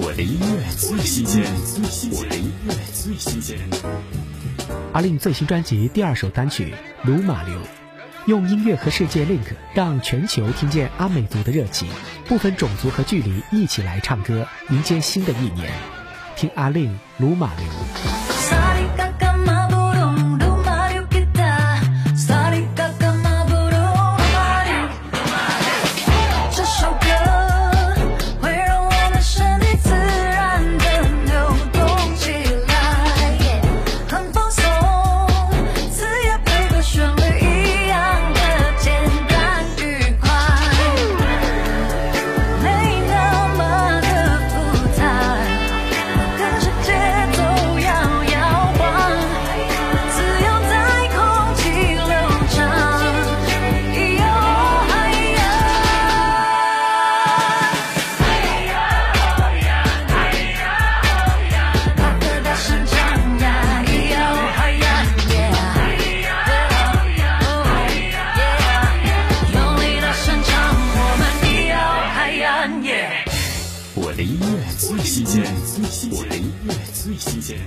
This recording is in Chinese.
我的音乐最新鲜，我的音乐最新鲜。阿令最新专辑第二首单曲《鲁马流》，用音乐和世界 link，让全球听见阿美族的热情，不分种族和距离，一起来唱歌，迎接新的一年。听阿令《鲁马流》。我的音乐最新鲜，我的音乐最新鲜。